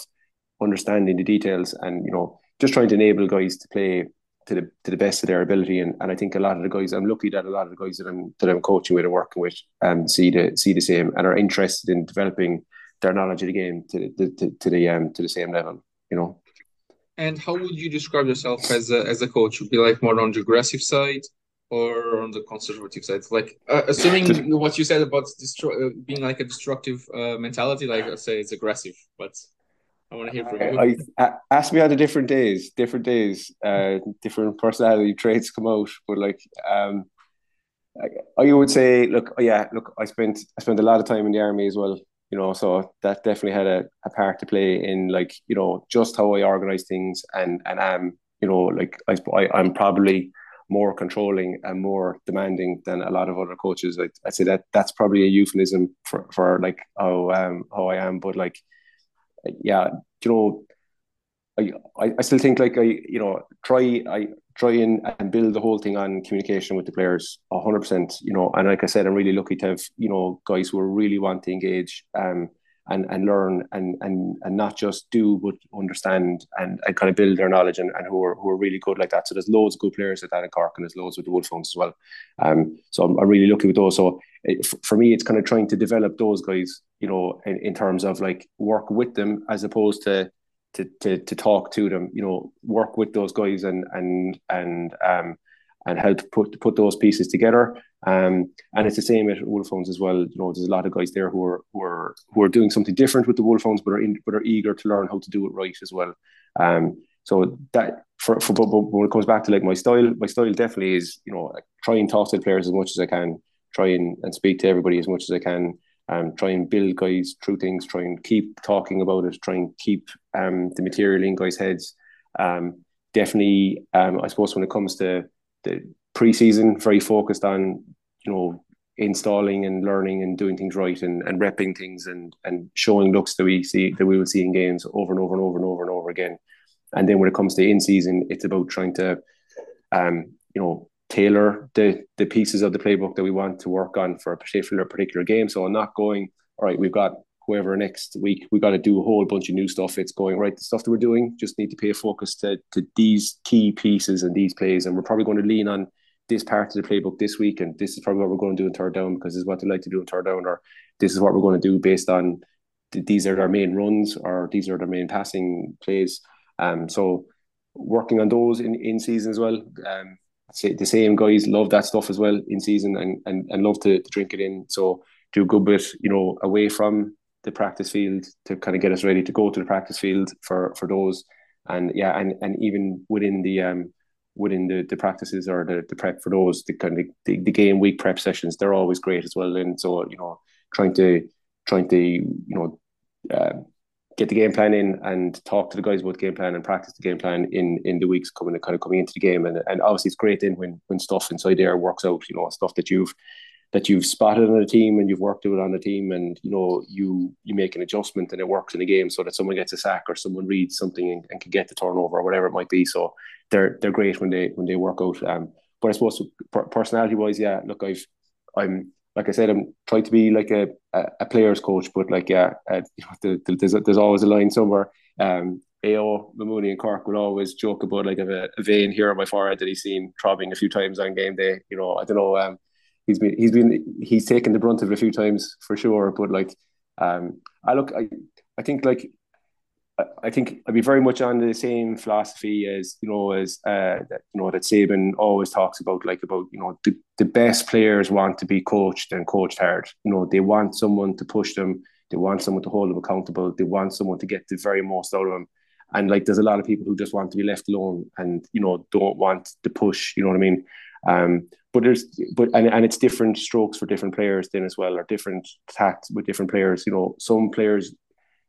understanding the details and, you know, just trying to enable guys to play to the to the best of their ability. And, and I think a lot of the guys, I'm lucky that a lot of the guys that I'm that I'm coaching with and working with um see the see the same and are interested in developing their knowledge of the game to the to, to the um to the same level, you know. And how would you describe yourself as a as a coach? Would be like more on the aggressive side, or on the conservative side? Like uh, assuming what you said about destru- uh, being like a destructive uh, mentality, like I say it's aggressive, but I want to hear from you. I, I, ask me on the different days, different days, uh, different personality traits come out, but like um, I, I would say, look, yeah, look, I spent I spent a lot of time in the army as well, you know, so that definitely had a, a part to play in like you know just how I organize things and and am you know like I, I I'm probably more controlling and more demanding than a lot of other coaches. I I say that that's probably a euphemism for for like how um how I am, but like yeah, you know. I, I still think like I you know try I try and, and build the whole thing on communication with the players hundred percent you know and like I said I'm really lucky to have you know guys who are really want to engage um and and learn and and and not just do but understand and, and kind of build their knowledge and, and who are who are really good like that. So there's loads of good players at that in Cork and there's loads with the Wolfhounds as well. Um so I'm, I'm really lucky with those. So it, for me it's kind of trying to develop those guys you know in, in terms of like work with them as opposed to to to to talk to them, you know, work with those guys and and and um and help put put those pieces together. Um, and it's the same at Wolfhounds as well. You know, there's a lot of guys there who are who are who are doing something different with the Wolfhounds, but are in, but are eager to learn how to do it right as well. Um, so that for for but, but when it comes back to like my style, my style definitely is you know try and talk to the players as much as I can, try and, and speak to everybody as much as I can um, try and build guys through things, try and keep talking about it, try and keep um, the material in guys' heads. Um, definitely, um, I suppose when it comes to the preseason, very focused on you know installing and learning and doing things right and, and repping things and and showing looks that we see that we will see in games over and over and over and over and over again. And then when it comes to in season, it's about trying to um, you know tailor the the pieces of the playbook that we want to work on for a particular particular game. So I'm not going, all right, we've got whoever next week, we got to do a whole bunch of new stuff. It's going right. The stuff that we're doing just need to pay focus to to these key pieces and these plays, and we're probably going to lean on this part of the playbook this week, and this is probably what we're going to do in third down because this is what they like to do in third down, or this is what we're going to do based on these are our main runs or these are their main passing plays. Um, so working on those in, in season as well. Um, the same guys love that stuff as well in season and, and, and love to, to drink it in. So do a good bit, you know, away from the practice field to kind of get us ready to go to the practice field for for those. And yeah, and and even within the um within the, the practices or the, the prep for those, the kind of the, the game week prep sessions, they're always great as well. And so, you know, trying to trying to, you know, uh, get the game plan in and talk to the guys about the game plan and practice the game plan in in the weeks coming kind of coming into the game and and obviously it's great then when when stuff inside there works out you know stuff that you've that you've spotted on a team and you've worked with on a team and you know you you make an adjustment and it works in a game so that someone gets a sack or someone reads something and, and can get the turnover or whatever it might be so they're they're great when they when they work out um but I suppose personality wise yeah look I've I'm like I said, I'm trying to be like a, a, a player's coach, but like yeah, uh, there's there's always a line somewhere. Um, Ao Mamouny and Cork would always joke about like a, a vein here on my forehead that he's seen throbbing a few times on game day. You know, I don't know. Um, he's been he's been he's taken the brunt of it a few times for sure. But like, um, I look, I I think like I think I'd be very much on the same philosophy as you know as uh, that, you know that Saban always talks about, like about you know the, the best players want to be coached and coached hard. You know they want someone to push them, they want someone to hold them accountable, they want someone to get the very most out of them. And like there's a lot of people who just want to be left alone and you know don't want the push. You know what I mean? Um, but there's but and, and it's different strokes for different players then as well, or different tacts with different players. You know, some players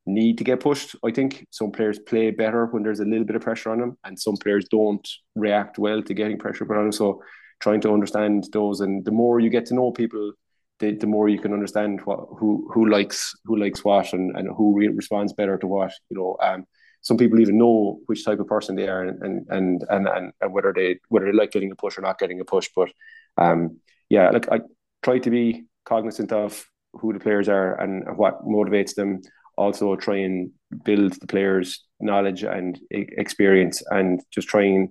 need to get pushed. I think some players play better when there's a little bit of pressure on them, and some players don't react well to getting pressure put on them. So trying to understand those, and the more you get to know people, the, the more you can understand what who who likes who likes what and, and who re- responds better to what. You know, um, some people even know which type of person they are and and and and, and, whether they whether they like getting a push or not getting a push. But um, yeah, like I try to be cognizant of who the players are and what motivates them also try and build the players' knowledge and experience and just try and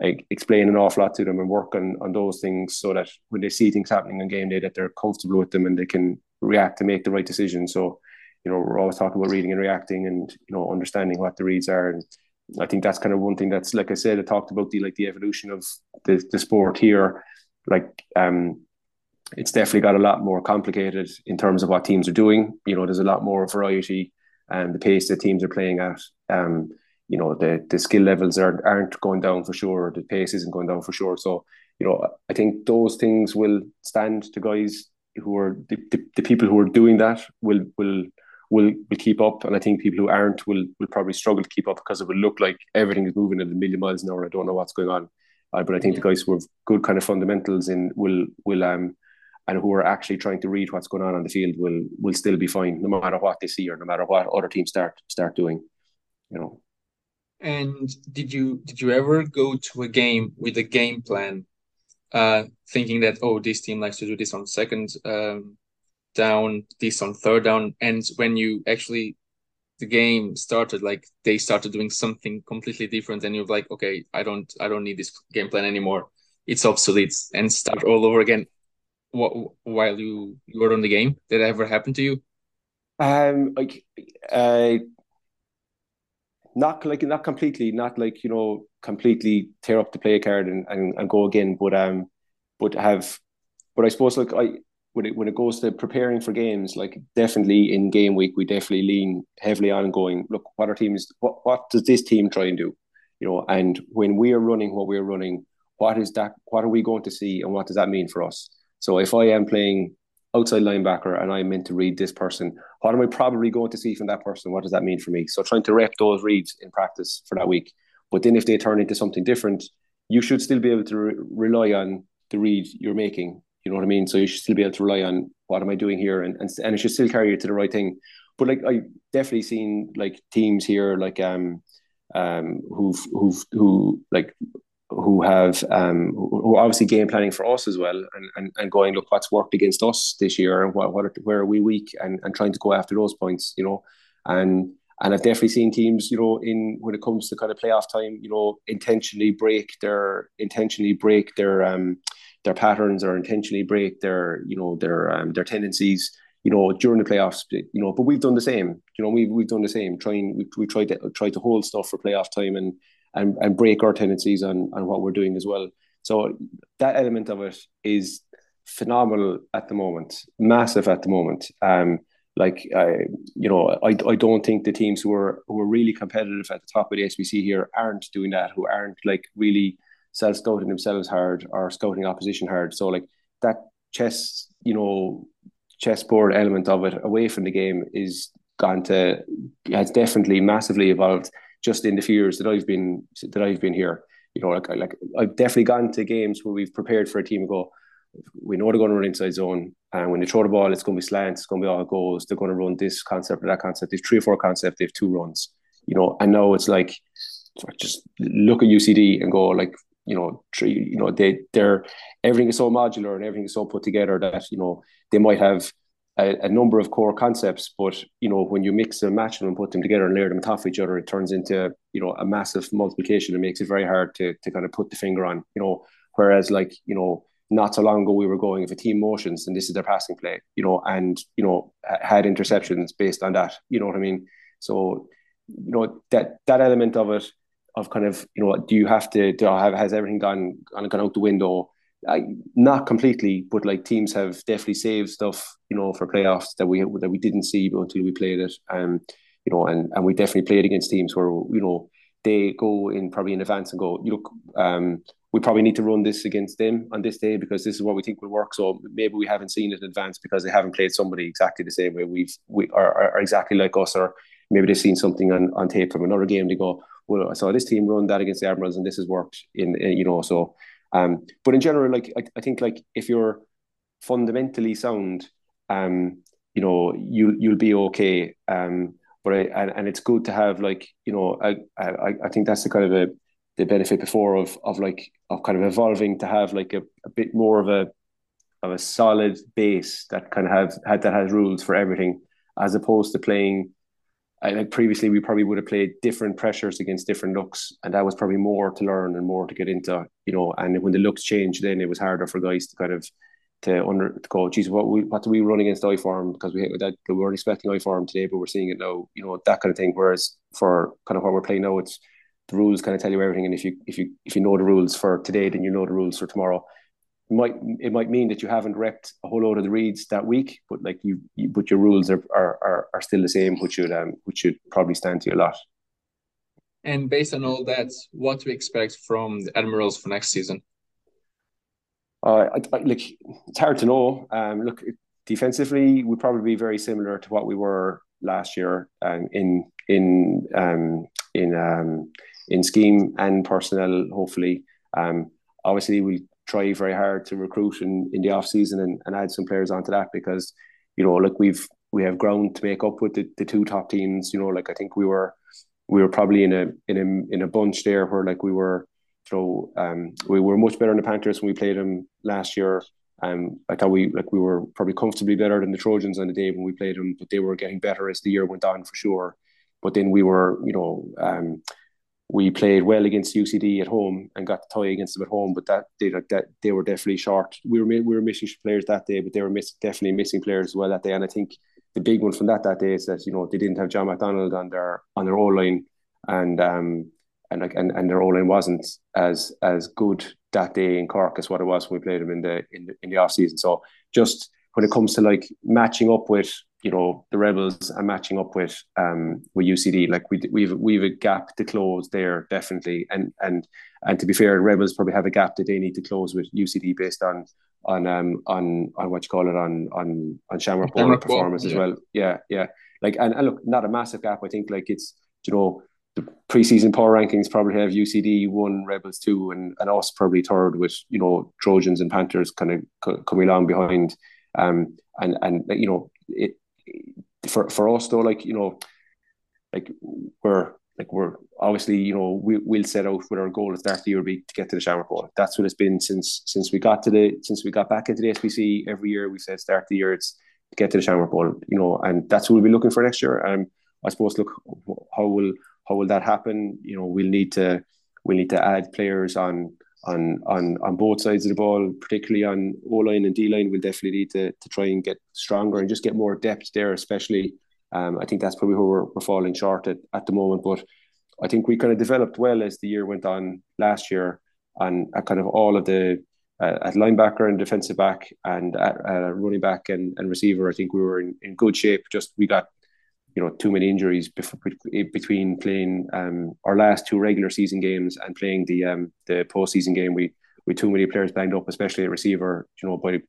like, explain an awful lot to them and work on, on those things so that when they see things happening on game day that they're comfortable with them and they can react to make the right decision. So, you know, we're always talking about reading and reacting and, you know, understanding what the reads are. And I think that's kind of one thing that's, like I said, I talked about the, like the evolution of the, the sport here like um, it's definitely got a lot more complicated in terms of what teams are doing. You know, there's a lot more variety and the pace that teams are playing at. Um, you know, the the skill levels aren't aren't going down for sure. The pace isn't going down for sure. So, you know, I think those things will stand to guys who are the, the, the people who are doing that will will will will keep up, and I think people who aren't will will probably struggle to keep up because it will look like everything is moving at a million miles an hour. I don't know what's going on, uh, but I think the guys who have good kind of fundamentals in will will um and who are actually trying to read what's going on on the field will will still be fine no matter what they see or no matter what other teams start start doing you know. And did you did you ever go to a game with a game plan uh thinking that oh this team likes to do this on second um down this on third down and when you actually the game started like they started doing something completely different and you're like okay i don't i don't need this game plan anymore it's obsolete and start all over again What while you you were on the game? Did that ever happen to you? Um, like, uh, not like not completely, not like you know completely tear up the play card and, and, and go again, but um, but have, but I suppose like I when it when it goes to preparing for games, like definitely in game week, we definitely lean heavily on going. Look, what our teams, what what does this team try and do? You know, and when we are running what we're running, what is that? What are we going to see, and what does that mean for us? So if I am playing outside linebacker and I'm meant to read this person, what am I probably going to see from that person? What does that mean for me? So trying to rep those reads in practice for that week. But then if they turn into something different, you should still be able to re- rely on the read you're making. You know what I mean? So you should still be able to rely on what am I doing here, and and, and it should still carry you to the right thing. But like I definitely seen like teams here, like um um who've who've who like who have um, who are obviously game planning for us as well and, and, and going look what's worked against us this year and what, what are, where are we weak and, and trying to go after those points you know and and I've definitely seen teams you know in when it comes to kind of playoff time you know intentionally break their intentionally break their um their patterns or intentionally break their you know their um, their tendencies you know during the playoffs you know but we've done the same you know we've, we've done the same trying we, we tried to try to hold stuff for playoff time and and, and break our tendencies on, on what we're doing as well. So that element of it is phenomenal at the moment, massive at the moment. Um, like I, you know, I, I don't think the teams who are who are really competitive at the top of the SBC here aren't doing that. Who aren't like really self scouting themselves hard or scouting opposition hard. So like that chess, you know, chessboard element of it away from the game is gone to has definitely massively evolved just in the few years that I've been that I've been here. You know, like like I've definitely gone to games where we've prepared for a team and go, we know they're going to run inside zone, and when they throw the ball, it's going to be slants, it's going to be all goals. They're going to run this concept or that concept. They've three or four concepts. They've two runs. You know, and now it's like just look at UCD and go like you know, three, you know, they they're everything is so modular and everything is so put together that you know they might have a, a, number of core concepts, but you know when you mix and match them and put them together and layer them on top of each other, it turns into you know a massive multiplication. It makes it very hard to to kind of put the finger on. You know, whereas like you know not so long ago we were going if a team motions and this is their passing play, you know, and you know had interceptions based on that. You know what I mean? So you know that that element of it of kind of you know do you have to do I have has everything gone gone out the window I, not completely, but like teams have definitely saved stuff, you know, for playoffs that we that we didn't see until we played it. Um, you know, and and we definitely played against teams where you know they go in probably in advance and go, you look, um, we probably need to run this against them on this day because this is what we think will work. So maybe we haven't seen it in advance because they haven't played somebody exactly the same way we've we are, are exactly like us, or maybe they've seen something on, on tape from another game. They go, well, I saw this team run that against the Admirals and this has worked in, in you know, so um, but in general, like I, I think like if you're fundamentally sound, um, you know, you you'll be okay. Um, but I, and, and it's good to have like you know I, I I think that's the kind of a the benefit before of of like of kind of evolving to have like a, a bit more of a of a solid base that kind of have had that has rules for everything as opposed to playing I like previously we probably would have played different pressures against different looks, and that was probably more to learn and more to get into, you know. And when the looks changed, then it was harder for guys to kind of to under to go, geez, what we what do we run against I form because we that we weren't expecting I form today, but we're seeing it now, you know, that kind of thing. Whereas for kind of what we're playing now, it's the rules kind of tell you everything, and if you if you if you know the rules for today, then you know the rules for tomorrow. Might it might mean that you haven't repped a whole load of the reads that week, but like you, you but your rules are, are are are still the same, which should um which should probably stand to you a lot. And based on all that, what to expect from the Admirals for next season? Uh, I, I, like it's hard to know. Um, look, defensively, we'd probably be very similar to what we were last year um, in in um, in um, in scheme and personnel. Hopefully, um, obviously we try very hard to recruit in, in the off season and, and add some players onto that because you know look we've we have ground to make up with the, the two top teams. You know, like I think we were we were probably in a in a in a bunch there where like we were so um, we were much better in the Panthers when we played them last year. Um, I thought we like we were probably comfortably better than the Trojans on the day when we played them, but they were getting better as the year went on for sure. But then we were, you know, um, we played well against UCD at home and got the tie against them at home, but that they that they were definitely short. We were we were missing players that day, but they were miss, definitely missing players as well that day. And I think the big one from that that day is that you know they didn't have John McDonald on their on their O line, and um and like and, and their O line wasn't as as good that day in Cork as what it was when we played them in the in the, in the off season. So just when it comes to like matching up with you know the rebels are matching up with um with UCD like we we've we've a gap to close there definitely. And and and to be fair rebels probably have a gap that they need to close with UCD based on on um on on what you call it on on on Shamrock, Shamrock performance yeah. as well. Yeah yeah. Like and, and look not a massive gap. I think like it's you know the preseason power rankings probably have UCD one, Rebels two, and, and us probably third with you know Trojans and Panthers kind of coming along behind. Um, and and you know it for for us though, like you know, like we're like we're obviously you know we we'll set out with our goal at start of the year be to get to the Shamrock Bowl. That's what it's been since since we got to the since we got back into the SBC every year. We said start the year it's to get to the Shamrock Bowl, you know, and that's what we'll be looking for next year. Um, I suppose look how will how will that happen? You know, we'll need to we'll need to add players on on on on both sides of the ball, particularly on O line and D line. We'll definitely need to to try and get stronger and just get more depth there, especially. Um, I think that's probably where we're, we're falling short at, at the moment. But I think we kind of developed well as the year went on last year, and kind of all of the uh, at linebacker and defensive back and at uh, running back and, and receiver. I think we were in, in good shape. Just we got you know too many injuries before, between playing um, our last two regular season games and playing the um, the postseason game. We we too many players banged up, especially at receiver. You know, by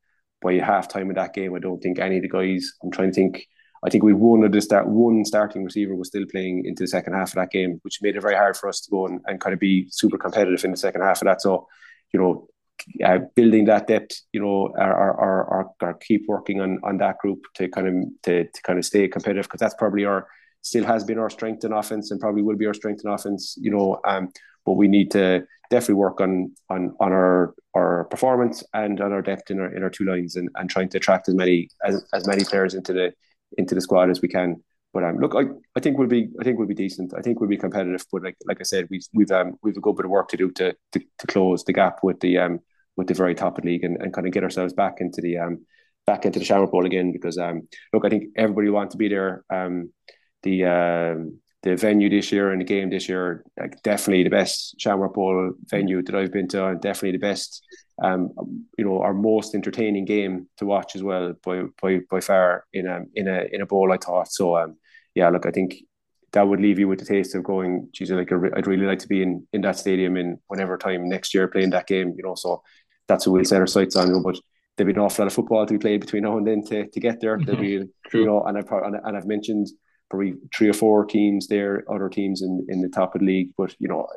by half time of that game, I don't think any of the guys. I'm trying to think. I think we one of the start one starting receiver was still playing into the second half of that game, which made it very hard for us to go and, and kind of be super competitive in the second half of that. So, you know, uh, building that depth, you know, are, are, are, are, keep working on, on that group to kind of to, to kind of stay competitive because that's probably our still has been our strength in offense and probably will be our strength in offense, you know. Um, but we need to definitely work on on on our our performance and on our depth in our in our two lines and, and trying to attract as many as, as many players into the into the squad as we can. But um, look, I, I think we'll be I think we'll be decent. I think we'll be competitive. But like like I said, we've we've um we've a good bit of work to do to to, to close the gap with the um with the very top of the league and, and kind of get ourselves back into the um back into the Shamrock Bowl again because um look I think everybody wants to be there um the um the venue this year and the game this year like definitely the best Shamrock Bowl venue that I've been to and definitely the best um you know our most entertaining game to watch as well by by, by far in a in a in a bowl I thought so um yeah look I think that would leave you with the taste of going, geez, like I'd really like to be in, in that stadium in whenever time next year playing that game, you know. So that's what we'll set our sights on. You know, but there'll be an awful lot of football to be played between now and then to, to get there. There'll mm-hmm. be, True. you know, and I've and I've mentioned probably three or four teams there, other teams in, in the top of the league. But you know,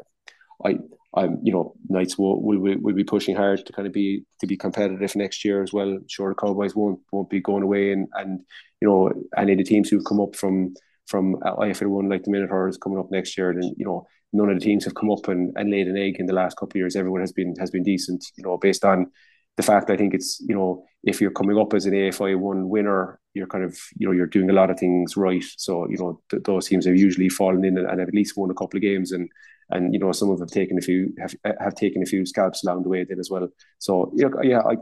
I I'm you know Knights will will will be pushing hard to kind of be to be competitive next year as well. Sure, the Cowboys won't won't be going away, and and you know any of the teams who've come up from from IFL one like the Minotaurs coming up next year, then you know none of the teams have come up and, and laid an egg in the last couple of years. Everyone has been has been decent, you know, based on the fact I think it's you know if you're coming up as an AFI one winner, you're kind of you know you're doing a lot of things right. So you know th- those teams have usually fallen in and, and have at least won a couple of games, and and you know some of them have taken a few have have taken a few scalps along the way then as well. So yeah, yeah, I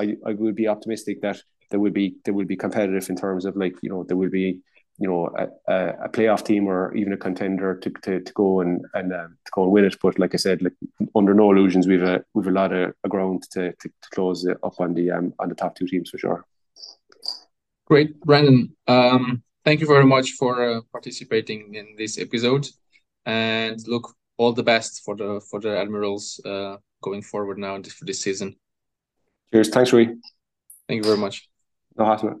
I I would be optimistic that there will be there will be competitive in terms of like you know there will be you know a, a, playoff team or even a contender to to, to go and and um, to go and win it. But like I said, like under no illusions, we've a we've a lot of ground to, to, to close up on the um, on the top two teams for sure. Great, Brendan. Um, thank you very much for uh, participating in this episode, and look all the best for the for the Admirals uh, going forward now for this season. Cheers. Thanks, Rui. Thank you very much. No hassle.